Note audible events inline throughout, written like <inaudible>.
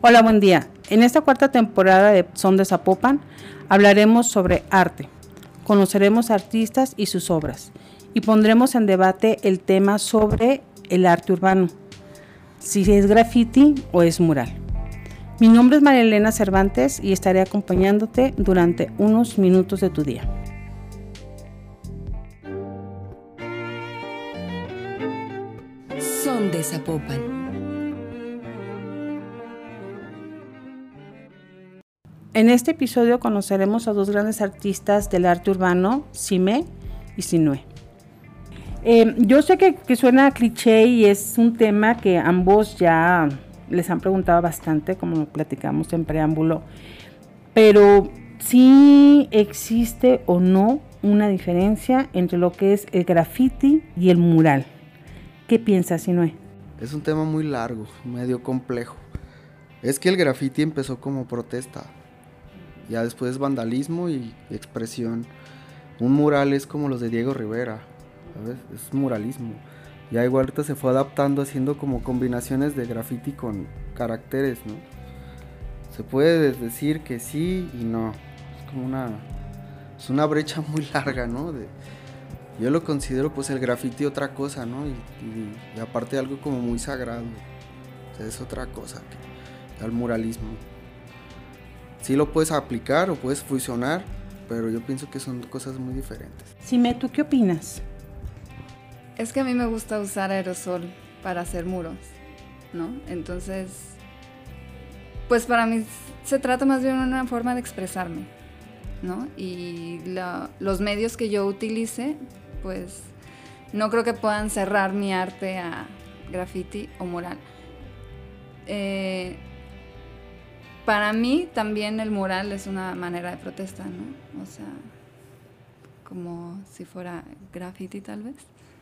Hola, buen día. En esta cuarta temporada de Son de Zapopan hablaremos sobre arte. Conoceremos artistas y sus obras y pondremos en debate el tema sobre el arte urbano, si es graffiti o es mural. Mi nombre es María Elena Cervantes y estaré acompañándote durante unos minutos de tu día. Son de Zapopan. En este episodio conoceremos a dos grandes artistas del arte urbano, Sime y Sinue. Eh, yo sé que, que, suena cliché y es un tema que ambos ya les han preguntado bastante, como platicamos en preámbulo, pero sí existe o no una diferencia entre lo que es el graffiti y el mural. ¿Qué piensas, Sinue? Es un tema muy largo, medio complejo. Es que el graffiti empezó como protesta, ya después vandalismo y expresión. Un mural es como los de Diego Rivera, ¿sabes? Es muralismo. Ya igual ahorita se fue adaptando haciendo como combinaciones de graffiti con caracteres, ¿no? Se puede decir que sí y no. Es como una es una brecha muy larga, ¿no? Yo lo considero pues el graffiti otra cosa, ¿no? Y, y, aparte algo como muy sagrado. O es otra cosa que al muralismo sí lo puedes aplicar o puedes fusionar, pero yo pienso que son cosas muy diferentes. Sime, ¿tú qué opinas? Es que a mí me gusta usar aerosol para hacer muros, ¿no? Entonces, pues para mí se trata más bien de una forma de expresarme, ¿no? Y la, los medios que yo utilice, pues no creo que puedan cerrar mi arte a graffiti o mural. Eh, para mí también el mural es una manera de protesta, ¿no? O sea, como si fuera graffiti tal vez.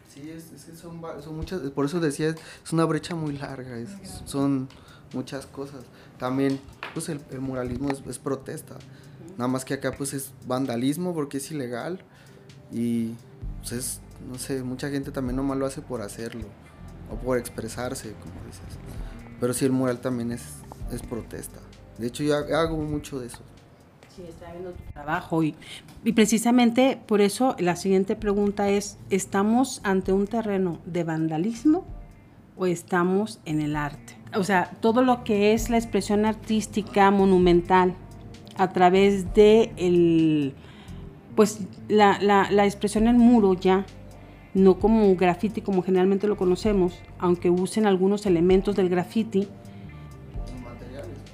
Sí, es, es que son, son, muchas, por eso decía, es una brecha muy larga, es, son muchas cosas. También, pues el, el muralismo es, es, protesta, nada más que acá pues es vandalismo porque es ilegal y pues es, no sé, mucha gente también nomás lo hace por hacerlo o por expresarse, como dices. Pero sí, el mural también es, es protesta. De hecho, yo hago mucho de eso. Sí, está viendo tu trabajo y, y precisamente por eso la siguiente pregunta es, ¿estamos ante un terreno de vandalismo o estamos en el arte? O sea, todo lo que es la expresión artística monumental a través de el, pues la, la, la expresión en muro ya, no como graffiti como generalmente lo conocemos, aunque usen algunos elementos del graffiti,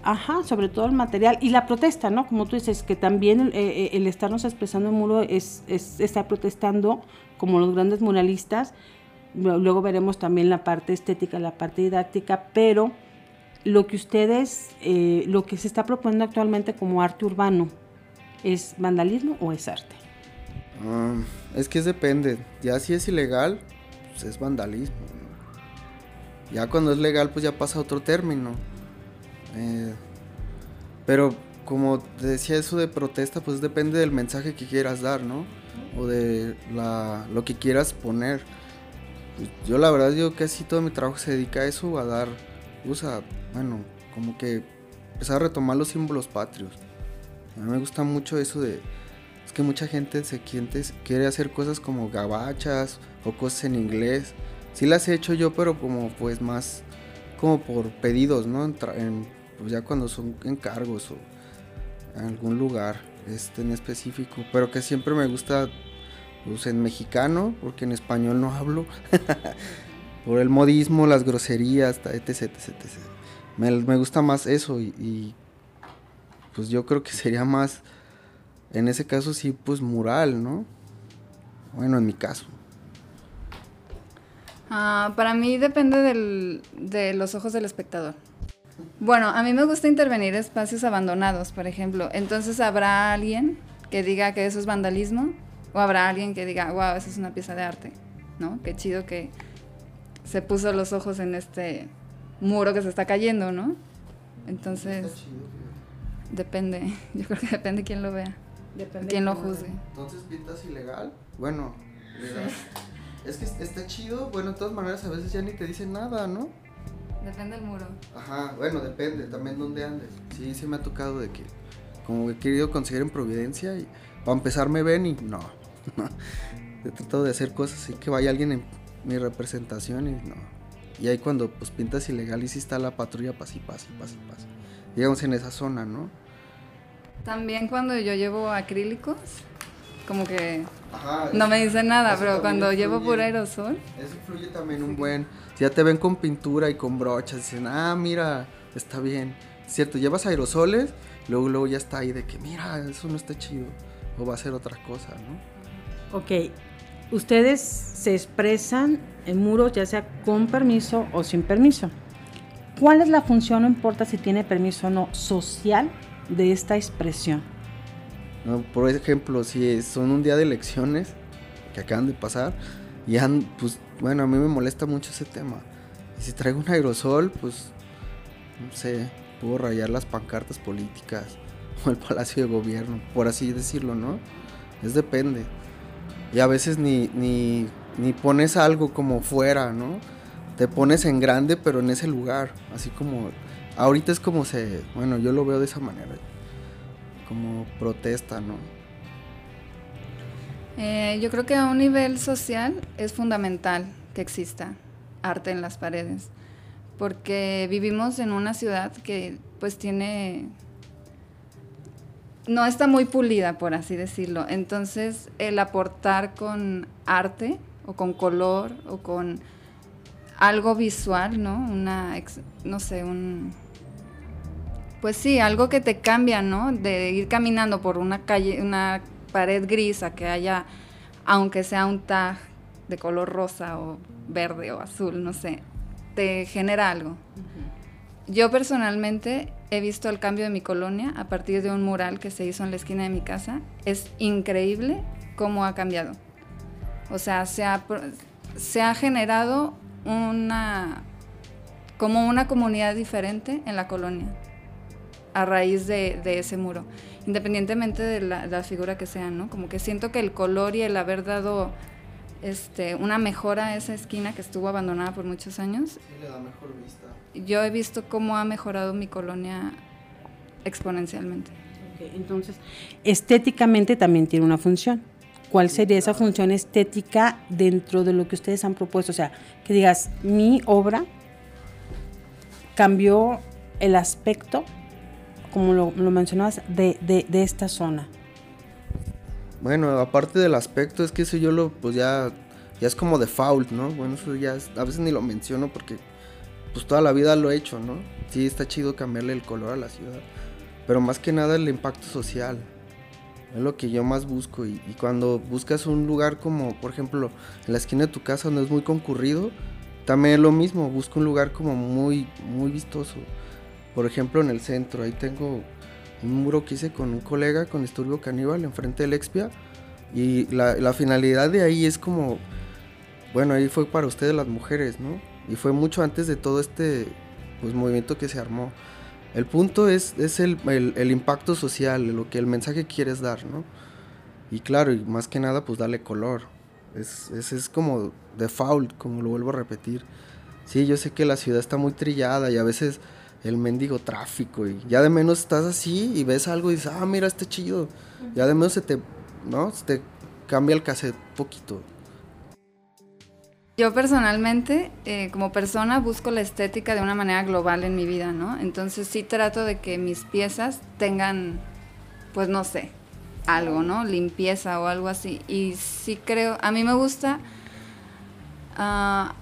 Ajá, sobre todo el material y la protesta, ¿no? Como tú dices, que también eh, el estarnos expresando en muro es, es estar protestando como los grandes muralistas. Luego veremos también la parte estética, la parte didáctica, pero lo que ustedes, eh, lo que se está proponiendo actualmente como arte urbano, ¿es vandalismo o es arte? Um, es que depende. Ya si es ilegal, pues es vandalismo. Ya cuando es legal, pues ya pasa otro término. Eh, pero como decía eso de protesta, pues depende del mensaje que quieras dar, ¿no? O de la, lo que quieras poner. Yo la verdad, yo casi todo mi trabajo se dedica a eso, a dar, usa, bueno, como que empezar a retomar los símbolos patrios. A mí me gusta mucho eso de, es que mucha gente se quiere, quiere hacer cosas como gabachas o cosas en inglés. Sí las he hecho yo, pero como pues más como por pedidos, ¿no? Pues ya cuando son encargos o en algún lugar este, en específico, pero que siempre me gusta pues, en mexicano, porque en español no hablo, <laughs> por el modismo, las groserías, etc, etc, etc. Me, gusta más eso y, pues yo creo que sería más, en ese caso sí, pues mural, ¿no? Bueno, en mi caso. Uh, para mí depende del, de los ojos del espectador. Bueno, a mí me gusta intervenir espacios abandonados, por ejemplo. Entonces, ¿habrá alguien que diga que eso es vandalismo? ¿O habrá alguien que diga, wow, eso es una pieza de arte? ¿No? Qué chido que se puso los ojos en este muro que se está cayendo, ¿no? Entonces, depende. <laughs> Yo creo que depende quién lo vea. Depende quién lo juzgue. Entonces, ¿pintas ilegal? Bueno, legal. Es que está chido. Bueno, de todas maneras, a veces ya ni te dicen nada, ¿no? Depende del muro. Ajá, bueno, depende también dónde andes. Sí, sí me ha tocado de que como he querido conseguir en Providencia y para empezar me ven y no. <laughs> he tratado de hacer cosas así que vaya alguien en mi representación y no. Y ahí cuando pues pintas ilegal y si está la patrulla, pasa y pasa y pasa y pasa. Digamos en esa zona, ¿no? También cuando yo llevo acrílicos, como que no me dicen nada, pero cuando llevo puro aerosol. Eso influye también un buen. Ya te ven con pintura y con brochas, dicen, ah, mira, está bien. Cierto, llevas aerosoles, luego, luego ya está ahí de que, mira, eso no está chido. O va a ser otra cosa, ¿no? Ok. Ustedes se expresan en muros, ya sea con permiso o sin permiso. ¿Cuál es la función, no importa si tiene permiso o no, social de esta expresión? Por ejemplo, si son un día de elecciones que acaban de pasar, y han, pues bueno, a mí me molesta mucho ese tema. Y si traigo un aerosol, pues no sé, puedo rayar las pancartas políticas <laughs> o el palacio de gobierno, por así decirlo, ¿no? Es depende. Y a veces ni, ni, ni pones algo como fuera, ¿no? Te pones en grande, pero en ese lugar, así como ahorita es como se, bueno, yo lo veo de esa manera como protesta, ¿no? Eh, yo creo que a un nivel social es fundamental que exista arte en las paredes, porque vivimos en una ciudad que pues tiene no está muy pulida, por así decirlo. Entonces, el aportar con arte o con color o con algo visual, ¿no? Una, no sé, un, pues sí, algo que te cambia, ¿no? De ir caminando por una calle, una pared gris a que haya, aunque sea un tag de color rosa o verde o azul, no sé, te genera algo. Yo personalmente he visto el cambio de mi colonia a partir de un mural que se hizo en la esquina de mi casa. Es increíble cómo ha cambiado. O sea, se ha, se ha generado una como una comunidad diferente en la colonia a raíz de, ese muro, independientemente de la, figura que sea, ¿no? Como que siento que el color y el haber dado este, una mejora a esa esquina que estuvo abandonada por muchos años. le da mejor vista. Yo he visto cómo ha mejorado mi colonia exponencialmente. entonces, estéticamente también tiene una función. ¿Cuál sería esa función estética dentro de lo que ustedes han propuesto? O sea, que digas, mi obra cambió el aspecto como lo, mencionabas, de, de, esta zona? Bueno, aparte del aspecto, es que eso yo lo, pues ya, ya es como default, ¿no? Bueno, eso ya a veces ni lo menciono porque pues toda la vida lo he hecho, ¿no? Sí, está chido cambiarle el color a la ciudad, pero más que nada el impacto social. Es lo que yo más busco y, y cuando buscas un lugar como, por ejemplo, en la esquina de tu casa donde es muy concurrido, también es lo mismo, busco un lugar como muy, muy vistoso. Por ejemplo, en el centro, ahí tengo un muro que hice con un colega con Disturbio Caníbal enfrente del Expia. Y la, finalidad de ahí es como, bueno, ahí fue para ustedes las mujeres, ¿no? Y fue mucho antes de todo este pues, movimiento que se armó. El punto es, es el, impacto social, lo que el mensaje quieres dar, ¿no? Y claro, y más que nada, pues darle color. Es, es, es como default, como lo vuelvo a repetir. Sí, yo sé que la ciudad está muy trillada y a veces el mendigo tráfico y ya de menos estás así y ves algo y dices, ah, mira, este chido. Ya de menos se te, ¿no? Se te cambia el cassette poquito. Yo personalmente, eh, como persona, busco la estética de una manera global en mi vida, ¿no? Entonces sí trato de que mis piezas tengan, pues no sé, algo, ¿no? Limpieza o algo así. Y sí creo, a mí me gusta uh,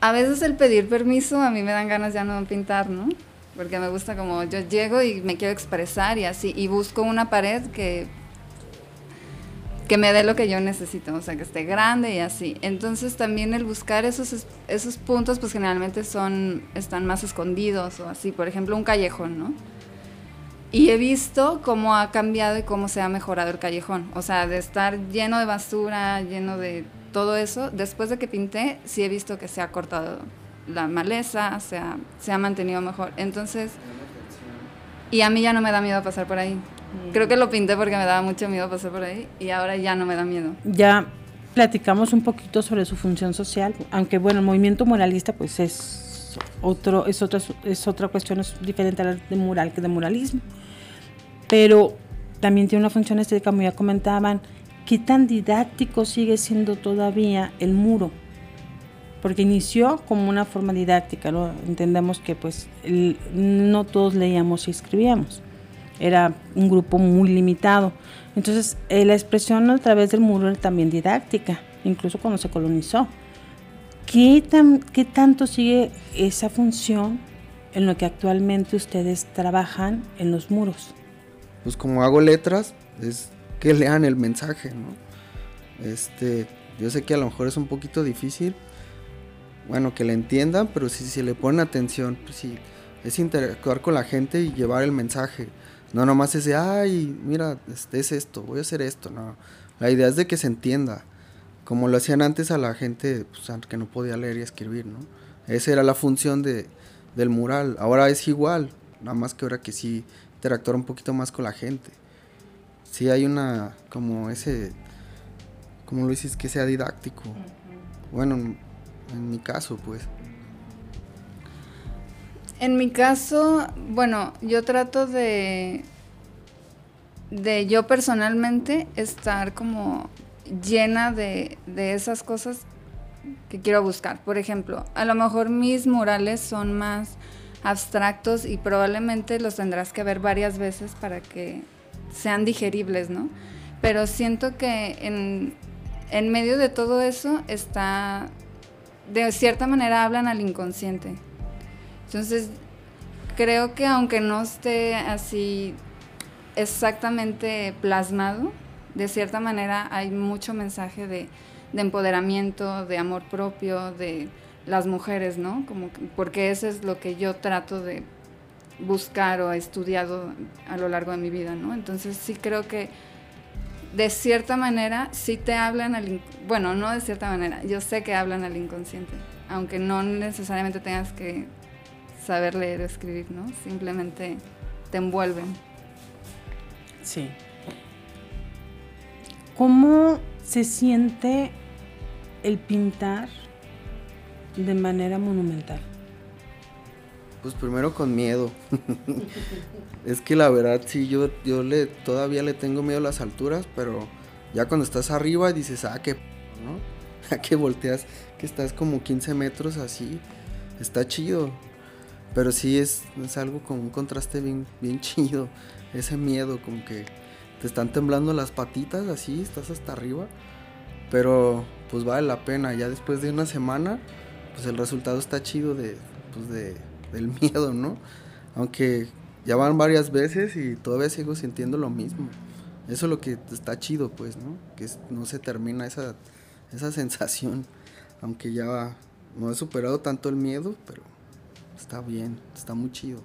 a veces el pedir permiso a mí me dan ganas ya no pintar, ¿no? Porque me gusta como yo llego y me quiero expresar y así, y busco una pared que, que me dé lo que yo necesito, o sea, que esté grande y así. Entonces también el buscar esos, esos puntos, pues generalmente son, están más escondidos o así, por ejemplo, un callejón, ¿no? Y he visto cómo ha cambiado y cómo se ha mejorado el callejón. O sea, de estar lleno de basura, lleno de todo eso, después de que pinté, sí he visto que se ha cortado la maleza, se ha, se ha mantenido mejor. Entonces, y a mí ya no me da miedo pasar por ahí. Creo que lo pinté porque me daba mucho miedo pasar por ahí y ahora ya no me da miedo. Ya platicamos un poquito sobre su función social, aunque bueno, el movimiento moralista pues es es otro, es otra, es otra cuestión, es diferente al de mural que de muralismo. Pero también tiene una función estética, como ya comentaban, ¿qué tan didáctico sigue siendo todavía el muro? Porque inició como una forma didáctica, ¿no? Entendemos que pues no todos leíamos y escribíamos, era un grupo muy limitado. Entonces eh, la expresión a través del muro era también didáctica, incluso cuando se colonizó. ¿Qué, tan, ¿Qué tanto sigue esa función en lo que actualmente ustedes trabajan en los muros? Pues como hago letras, es que lean el mensaje, ¿no? Este, yo sé que a lo mejor es un poquito difícil, bueno, que le entiendan, pero si, si le ponen atención, pues sí, es interactuar con la gente y llevar el mensaje. No nomás es de, ay, mira, este es esto, voy a hacer esto, no. La idea es de que se entienda, como lo hacían antes a la gente pues, que no podía leer y escribir, ¿no? Esa era la función de, del mural. Ahora es igual, nada más que ahora que sí interactuar un poquito más con la gente sí hay una, como ese, como lo dices, que sea didáctico. Bueno, en, mi caso, pues. En mi caso, bueno, yo trato de, de yo personalmente estar como llena de, de esas cosas que quiero buscar. Por ejemplo, a lo mejor mis murales son más abstractos y probablemente los tendrás que ver varias veces para que sean digeribles, ¿no? Pero siento que en, en medio de todo eso está, de cierta manera hablan al inconsciente. Entonces, creo que aunque no esté así exactamente plasmado, de cierta manera hay mucho mensaje de, de, empoderamiento, de amor propio, de las mujeres, ¿no? Como porque eso es lo que yo trato de buscar o estudiado a lo largo de mi vida, ¿no? Entonces sí creo que de cierta manera sí te hablan al... Bueno, no de cierta manera, yo sé que hablan al inconsciente, aunque no necesariamente tengas que saber leer o escribir, ¿no? Simplemente te envuelven. Sí. ¿Cómo se siente el pintar de manera monumental? Pues primero con miedo. <laughs> es que la verdad sí, yo, yo le, todavía le tengo miedo a las alturas, pero ya cuando estás arriba dices, ah, qué ¿no? <laughs> A que volteas, que estás como 15 metros así, está chido. Pero sí es, es algo con un contraste bien, bien chido. Ese miedo, como que te están temblando las patitas así, estás hasta arriba. Pero pues vale la pena. Ya después de una semana, pues el resultado está chido de, pues de del <laughs> miedo, ¿no? Aunque ya van varias veces y todavía sigo sintiendo lo mismo. Eso es lo que está chido, pues, ¿no? Que no se termina esa, esa <laughs> sensación. Aunque ya no he superado tanto el miedo, pero está bien, está muy chido.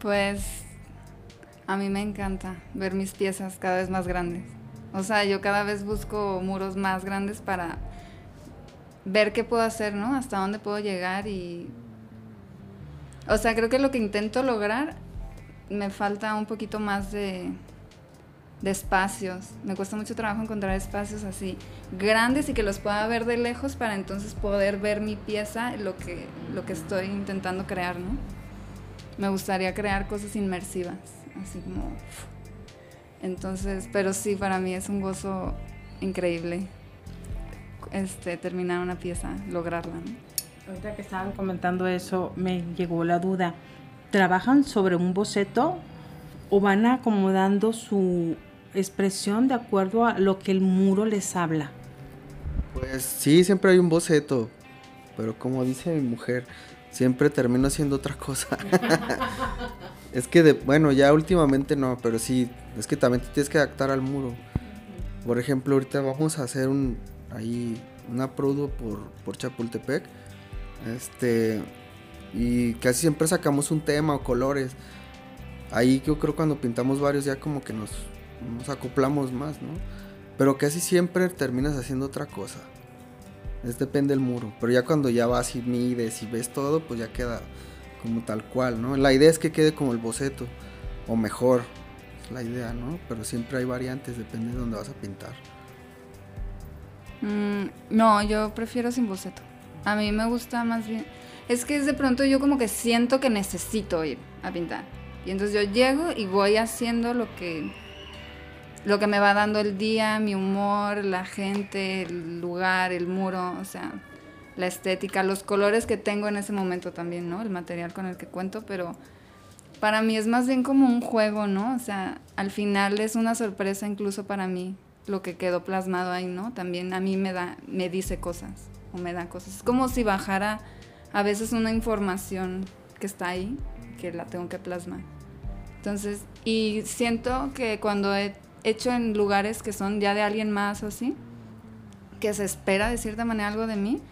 Pues a mí me encanta ver mis piezas cada vez más grandes. O sea, yo cada vez busco muros más grandes para ver qué puedo hacer, ¿no? Hasta dónde puedo llegar y... O sea, creo que lo que intento lograr me falta un poquito más de, de espacios. Me cuesta mucho trabajo encontrar espacios así grandes y que los pueda ver de lejos para entonces poder ver mi pieza, lo que, lo que estoy intentando crear, ¿no? Me gustaría crear cosas inmersivas, así como... Entonces, pero sí, para mí es un gozo increíble este, terminar una pieza, lograrla. Ahorita que estaban comentando eso, me llegó la duda. ¿Trabajan sobre un boceto o van acomodando su expresión de acuerdo a lo que el muro les habla? Pues sí, siempre hay un boceto, pero como dice mi mujer, siempre termino haciendo otra cosa. <laughs> es que, de, bueno, ya últimamente no, pero sí, es que también te tienes que adaptar al muro. Por ejemplo, ahorita vamos a hacer un, ahí una prodo por, por Chapultepec. Este, y casi siempre sacamos un tema o colores. Ahí yo creo cuando pintamos varios ya como que nos, nos acoplamos más, ¿no? Pero casi siempre terminas haciendo otra cosa. Es depende del muro. Pero ya cuando ya vas y mides y ves todo, pues ya queda como tal cual, ¿no? La idea es que quede como el boceto. O mejor, es la idea, ¿no? Pero siempre hay variantes, depende de dónde vas a pintar. Mm, no, yo prefiero sin boceto. A mí me gusta más bien. Es que de pronto yo como que siento que necesito ir a pintar. Y entonces yo llego y voy haciendo lo que lo que me va dando el día, mi humor, la gente, el lugar, el muro, o sea, la estética, los colores que tengo en ese momento también, ¿no? El material con el que cuento, pero para mí es más bien como un juego, ¿no? O sea, al final es una sorpresa incluso para mí lo que quedó plasmado ahí, ¿no? También a mí me da, me dice cosas o me da cosas. Es como si bajara a veces una información que está ahí, que la tengo que plasmar. Entonces, y siento que cuando he hecho en lugares que son ya de alguien más o así, que se espera de cierta manera algo de mí,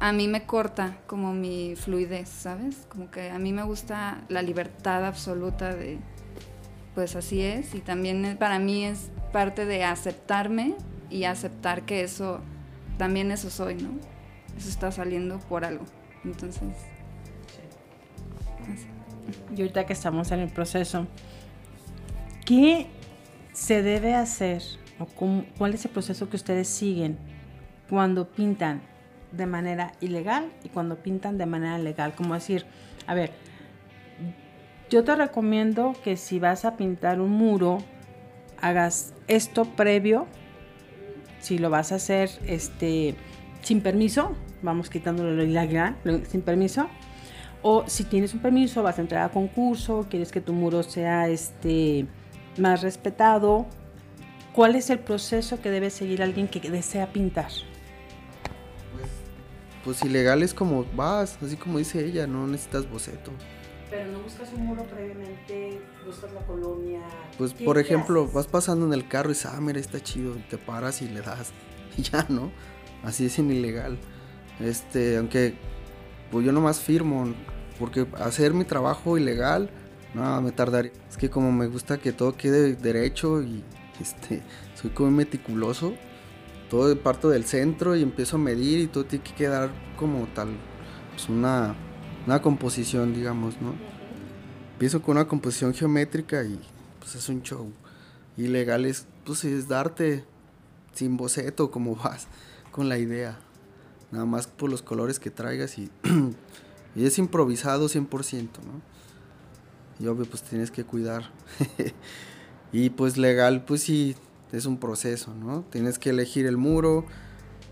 a mí me corta como mi fluidez, ¿sabes? Como que a mí me gusta la libertad absoluta de, pues así es, y también para mí es parte de aceptarme y aceptar que eso, también eso soy, ¿no? Eso está saliendo por algo. Entonces, y ahorita que estamos en el proceso, ¿qué se debe hacer o cuál es el proceso que ustedes siguen cuando pintan de manera ilegal y cuando pintan de manera legal. Como decir, a ver, yo te recomiendo que si vas a pintar un muro, hagas esto previo. Si lo vas a hacer este, sin permiso, vamos quitándolo sin permiso. O si tienes un permiso, vas a entrar a concurso, quieres que tu muro sea este, más respetado. ¿Cuál es el proceso que debe seguir alguien que desea pintar? pues ilegal es como vas, así como dice ella, no necesitas boceto. Pero no buscas un muro previamente, buscas la colonia. Pues por ejemplo, vas pasando en el carro y dices, ah, mira, está chido, te paras y le das. <laughs> Y ya, ¿no? Así es ilegal. Este, aunque pues yo nomás firmo, porque hacer mi trabajo ilegal, no, me tardaría. Es que como me gusta que todo quede derecho y este, soy como meticuloso, todo parto del centro y empiezo a medir y todo tiene que quedar como tal, pues una, una composición, digamos, ¿no? Empiezo con una composición geométrica y pues es un show. Ilegal es, pues es darte sin boceto como <laughs> vas con la idea. Nada más por los colores que traigas y, <clears throat> y es improvisado 100%, ¿no? Y obvio pues tienes que cuidar. <laughs> y pues legal pues sí es un proceso, ¿no? Tienes que elegir el muro,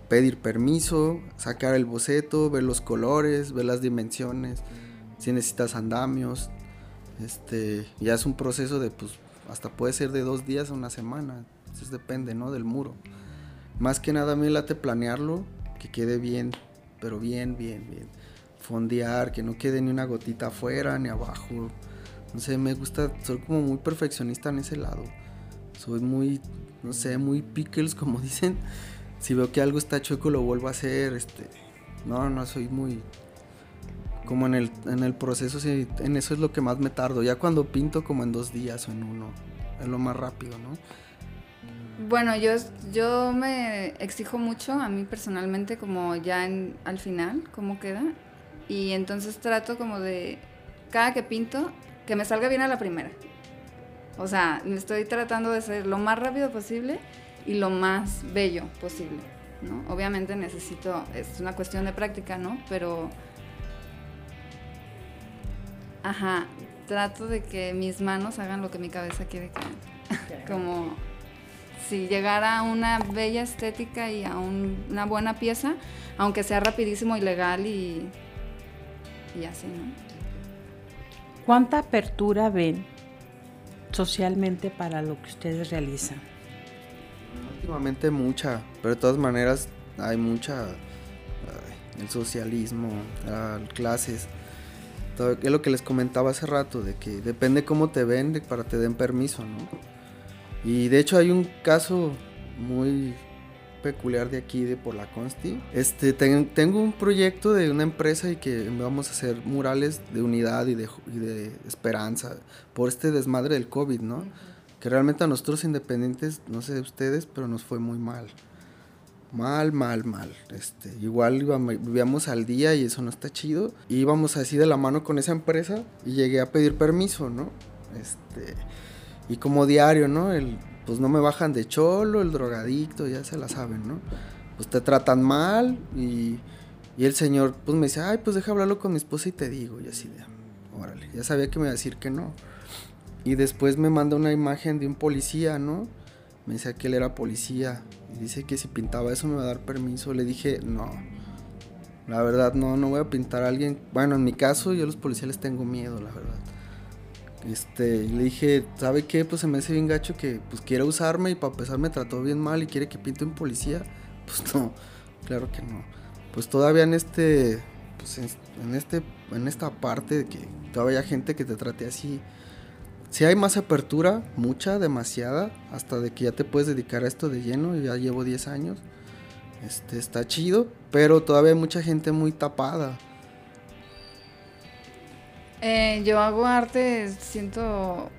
pedir permiso, sacar el boceto, ver los colores, ver las dimensiones, si necesitas andamios, este, ya es un proceso de, pues, hasta puede ser de dos días a una semana, entonces depende, ¿no? Del muro. Más que nada mí late planearlo, que quede bien, pero bien, bien, bien. Fondear, que no quede ni una gotita afuera ni abajo. No sé, me gusta, soy como muy perfeccionista en ese lado. Soy muy no sé, muy pickles, como <laughs> dicen. Si veo que algo está chueco, lo vuelvo a hacer. Este, no, no, soy muy. Como en el, en el proceso, sí, en eso es lo que más me tardo. Ya cuando pinto, como en dos días o en uno, es lo más rápido, ¿no? Bueno, yo, yo me exijo mucho a mí personalmente, como ya al final, cómo queda. Y entonces trato como de, cada que pinto, que me salga bien a la primera. O sea, estoy tratando de ser lo más rápido posible y lo más bello posible, ¿no? Obviamente necesito, es una cuestión de práctica, ¿no? Pero, ajá, trato de que mis manos hagan lo que mi cabeza quiere que hagan. <laughs> Como si llegara a una bella estética y a una buena pieza, aunque sea rapidísimo y legal y, y así, ¿no? ¿Cuánta apertura ven socialmente para lo que ustedes realizan? Últimamente mucha, pero de todas maneras hay mucha, el socialismo, clases, todo, es lo que les comentaba hace rato, de que depende cómo te vende para te den permiso, ¿no? Y de hecho hay un caso muy peculiar de aquí, de por la Consti. Este, tengo un proyecto de una empresa y que vamos a hacer murales de unidad y de, de esperanza por este desmadre del COVID, ¿no? Realmente a nosotros independientes, no sé de ustedes, pero nos fue muy mal. Mal, mal, mal. Este, igual vivíamos al día y eso no está chido. íbamos así de la mano con esa empresa y llegué a pedir permiso, ¿no? Este, y como diario, ¿no? El, pues no me bajan de cholo, el drogadicto, ya se la saben, ¿no? Pues te tratan mal y, Y el señor pues me dice, ay, pues deja hablarlo con mi esposa y te digo. Y así de, órale, ya sabía que me iba a decir que no. Y después me manda una imagen de un policía, ¿no? Me dice que él era policía. Y dice que si pintaba eso me va a dar permiso. Le dije, no. La verdad, no, no voy a pintar a alguien. Bueno, en mi caso, yo a los policías les tengo miedo, la verdad. Este, le dije, ¿sabe qué? Pues se me hace bien gacho que pues quiere usarme y para empezar me trató bien mal y quiere que pinte un policía. <laughs> Pues no, claro que no. Pues todavía en este, pues en este, en esta parte de que todavía hay gente que te trate así. Si hay más apertura, mucha, demasiada, hasta de que ya te puedes dedicar a esto de lleno, ya llevo 10 años. Este, está chido, pero todavía hay mucha gente muy tapada. Eh, yo hago arte, siento,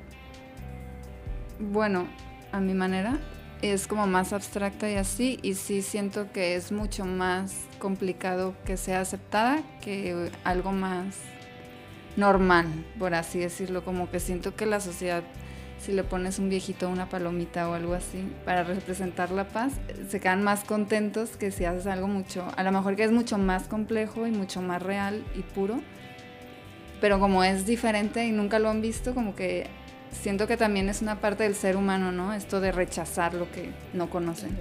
bueno, a mi manera, es como más abstracta y así, y sí siento que es mucho más complicado que sea aceptada que algo más normal, por así decirlo, como que siento que la sociedad, si le pones un viejito, una palomita o algo así, para representar la paz, se quedan más contentos que si haces algo mucho, a lo mejor que es mucho más complejo y mucho más real y puro, pero como es diferente y nunca lo han visto, como que siento que también es una parte del ser humano, ¿no? Esto de rechazar lo que no conocen.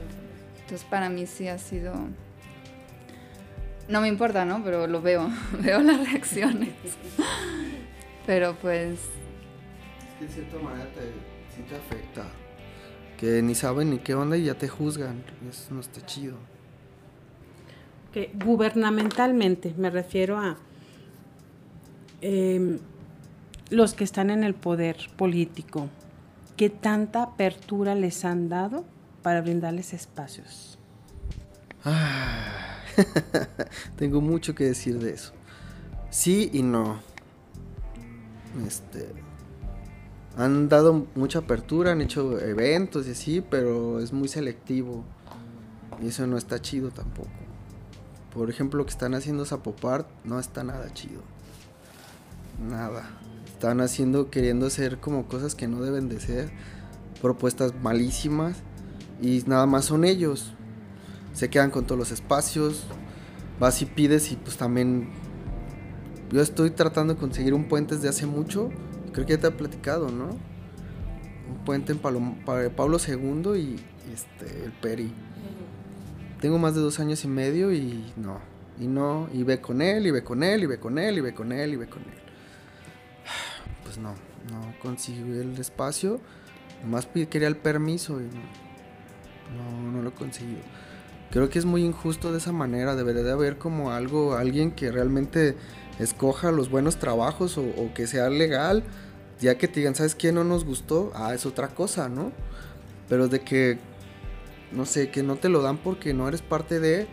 Entonces para mí sí ha sido... No me importa, ¿no? Pero lo veo, <laughs> veo las reacciones. Pero pues... Es que de cierta manera te, sí te afecta. Que ni saben ni qué onda y ya te juzgan. Eso no está chido. Que gubernamentalmente me refiero a... Eh, los que están en el poder político, ¿qué tanta apertura les han dado para brindarles espacios? Ah, <laughs> tengo mucho que decir de eso. Sí y no. Este, han dado mucha apertura, han hecho eventos y así, pero es muy selectivo. Y eso no está chido tampoco. Por ejemplo, lo que están haciendo Zapopart no está nada chido. Nada están haciendo, queriendo hacer como cosas que no deben de ser, propuestas malísimas y nada más son ellos. Se quedan con todos los espacios, vas y pides y pues también yo estoy tratando de conseguir un puente desde hace mucho, creo que ya te he platicado, ¿no? Un puente en Pablo II y este, el Peri. Tengo más de dos años y medio y no, y no, y ve con él, y ve con él, y ve con él, y ve con él, y ve con él <sighs> pues no, no consiguió el espacio. Nomás quería el permiso y no, no, lo consiguió. Creo que es muy injusto de esa manera. Debería de haber como algo, alguien que realmente escoja los buenos trabajos o, que sea legal. Ya que te digan, ¿sabes qué? No nos gustó. Ah, es otra cosa, ¿no? Pero de que, no sé, que no te lo dan porque no eres parte de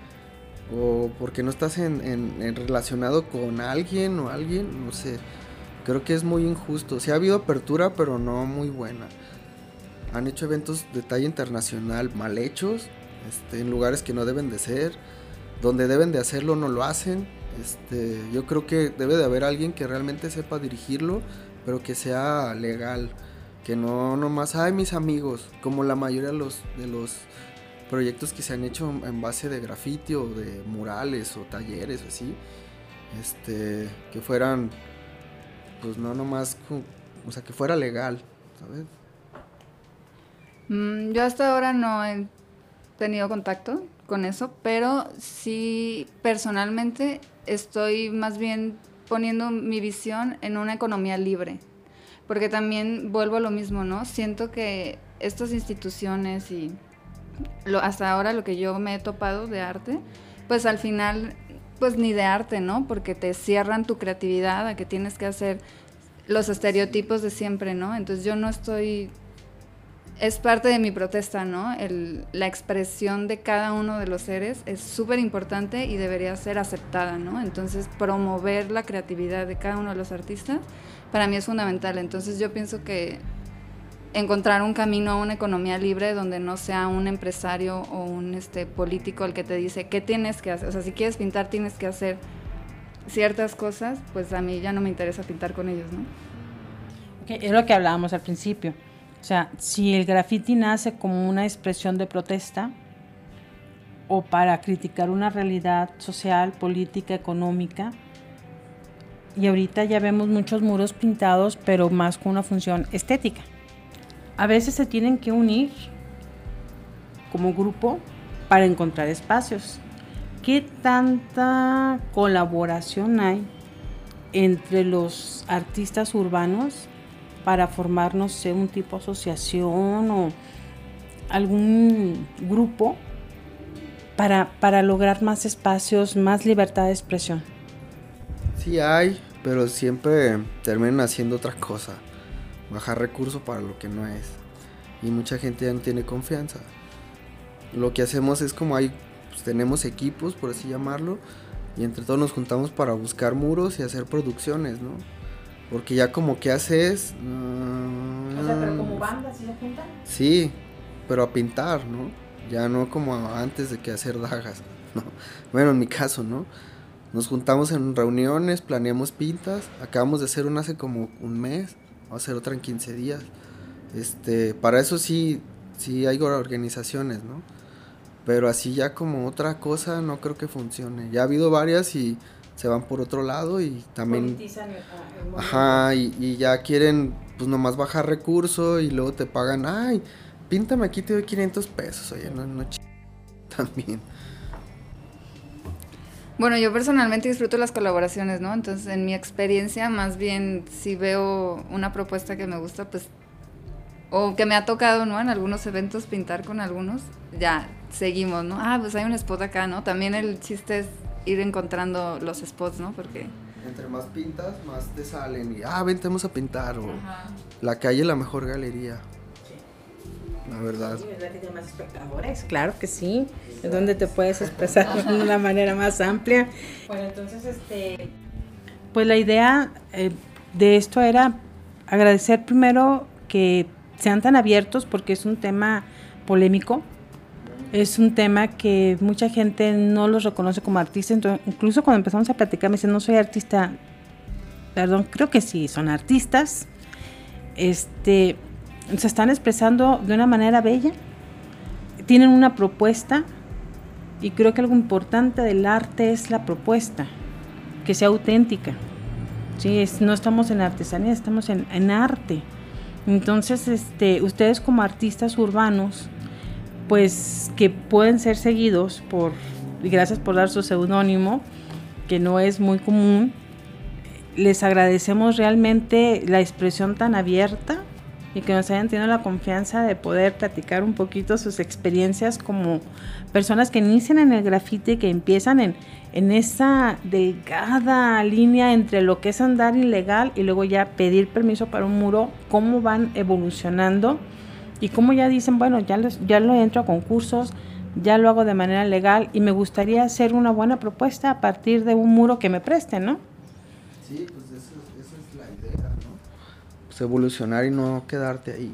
o porque no estás en, en, relacionado con alguien o alguien, no sé. Creo que es muy injusto. Sí ha habido apertura, pero no muy buena. Han hecho eventos de talla internacional mal hechos, este, en lugares que no deben de ser, donde deben de hacerlo no lo hacen. Este, yo creo que debe de haber alguien que realmente sepa dirigirlo, pero que sea legal, que no nomás, ay mis amigos, como la mayoría de los, de los proyectos que se han hecho en base de grafiti o de murales o talleres o así, este, que fueran pues no nomás, o sea, que fuera legal, ¿sabes? Mm, yo hasta ahora no he tenido contacto con eso, pero sí personalmente estoy más bien poniendo mi visión en una economía libre, porque también vuelvo a lo mismo, ¿no? Siento que estas instituciones y hasta ahora lo que yo me he topado de arte, pues al final pues ni de arte, ¿no? Porque te cierran tu creatividad a que tienes que hacer los estereotipos de siempre, ¿no? Entonces yo no estoy... Es parte de mi protesta, ¿no? La expresión de cada uno de los seres es súper importante y debería ser aceptada, ¿no? Entonces promover la creatividad de cada uno de los artistas para mí es fundamental. Entonces yo pienso que encontrar un camino a una economía libre donde no sea un empresario o un este, político el que te dice qué tienes que hacer. O sea, si quieres pintar tienes que hacer ciertas cosas, pues a mí ya no me interesa pintar con ellos, ¿no? es lo que hablábamos al principio. O sea, si el graffiti nace como una expresión de protesta o para criticar una realidad social, política, económica. Y ahorita ya vemos muchos muros pintados, pero más con una función estética. A veces se tienen que unir como grupo para encontrar espacios. ¿Qué tanta colaboración hay entre los artistas urbanos para formar, no sé, un tipo de asociación o algún grupo para, para lograr más espacios, más libertad de expresión? Sí hay, pero siempre terminan haciendo otra cosa. Bajar recursos para lo que no es. Y mucha gente ya no tiene confianza. Lo que hacemos es como hay, pues, tenemos equipos, por así llamarlo, y entre todos nos juntamos para buscar muros y hacer producciones, ¿no? Porque ya como que haces... o sea, pero como banda, ¿sí se juntan? Sí, pero a pintar, ¿no? Ya no como antes de que hacer dagas, <laughs> ¿no? Bueno, en mi caso, ¿no? Nos juntamos en reuniones, planeamos pintas, acabamos de hacer una hace como un mes, vamos a hacer otra en 15 días. Este, para eso sí, sí hay organizaciones, ¿no? Pero así ya como otra cosa no creo que funcione. Ya ha habido varias y se van por otro lado y también... Ajá, y, y, ya quieren pues nomás bajar recurso y luego te pagan, ay, píntame aquí, te doy 500 pesos, oye, no, no ch... <laughs> también. Bueno, yo personalmente disfruto las colaboraciones, ¿no? Entonces, en mi experiencia, más bien, si veo una propuesta que me gusta, pues, o que me ha tocado, ¿no? En algunos eventos pintar con algunos, ya, seguimos, ¿no? Ah, pues hay un spot acá, ¿no? También el chiste es ir encontrando los spots, ¿no? Porque... Entre más pintas, más te salen y, ah, vente, vamos a pintar, o la calle la mejor galería. La verdad. Sí, ¿verdad que tiene más espectadores? Claro que sí. Es donde te puedes expresar de una manera más amplia. Bueno, entonces, este... Pues la idea eh, de esto era agradecer primero que sean tan abiertos porque es un tema polémico es un tema que mucha gente no los reconoce como artistas. incluso cuando empezamos a platicar me dicen, no soy artista. Perdón, creo que sí, son artistas. Este, se están expresando de una manera bella. Tienen una propuesta. Y creo que algo importante del arte es la propuesta, que sea auténtica. Sí, no estamos en artesanía, estamos en, en arte. Entonces, este, ustedes como artistas urbanos, pues que pueden ser seguidos por, gracias por dar su seudónimo, que no es muy común. Les agradecemos realmente la expresión tan abierta y que nos hayan tenido la confianza de poder platicar un poquito sus experiencias como personas que inician en el grafite, que empiezan en, en esa delgada línea entre lo que es andar ilegal y luego ya pedir permiso para un muro, cómo van evolucionando y como ya dicen, bueno, ya, ya lo entro a concursos, ya lo hago de manera legal y me gustaría hacer una buena propuesta a partir de un muro que me presten, ¿no? Sí, pues esa, es la idea, ¿no? Pues evolucionar y no quedarte ahí.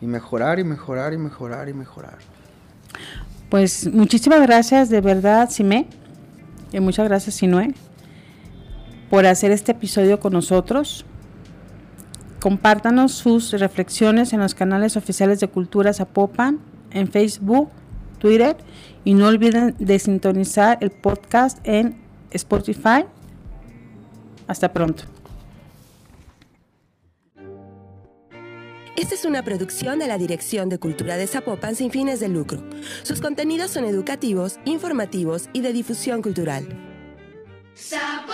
Y mejorar y mejorar y mejorar y mejorar. Pues muchísimas gracias de verdad, Simé. Y muchas gracias, Sinue, por hacer este episodio con nosotros. Compártanos sus reflexiones en los canales oficiales de Cultura Zapopan, en Facebook, Twitter y no olviden de sintonizar el podcast en Spotify. Hasta pronto. Esta es una producción de la Dirección de Cultura de Zapopan sin fines de lucro. Sus contenidos son educativos, informativos y de difusión cultural. Zapopan.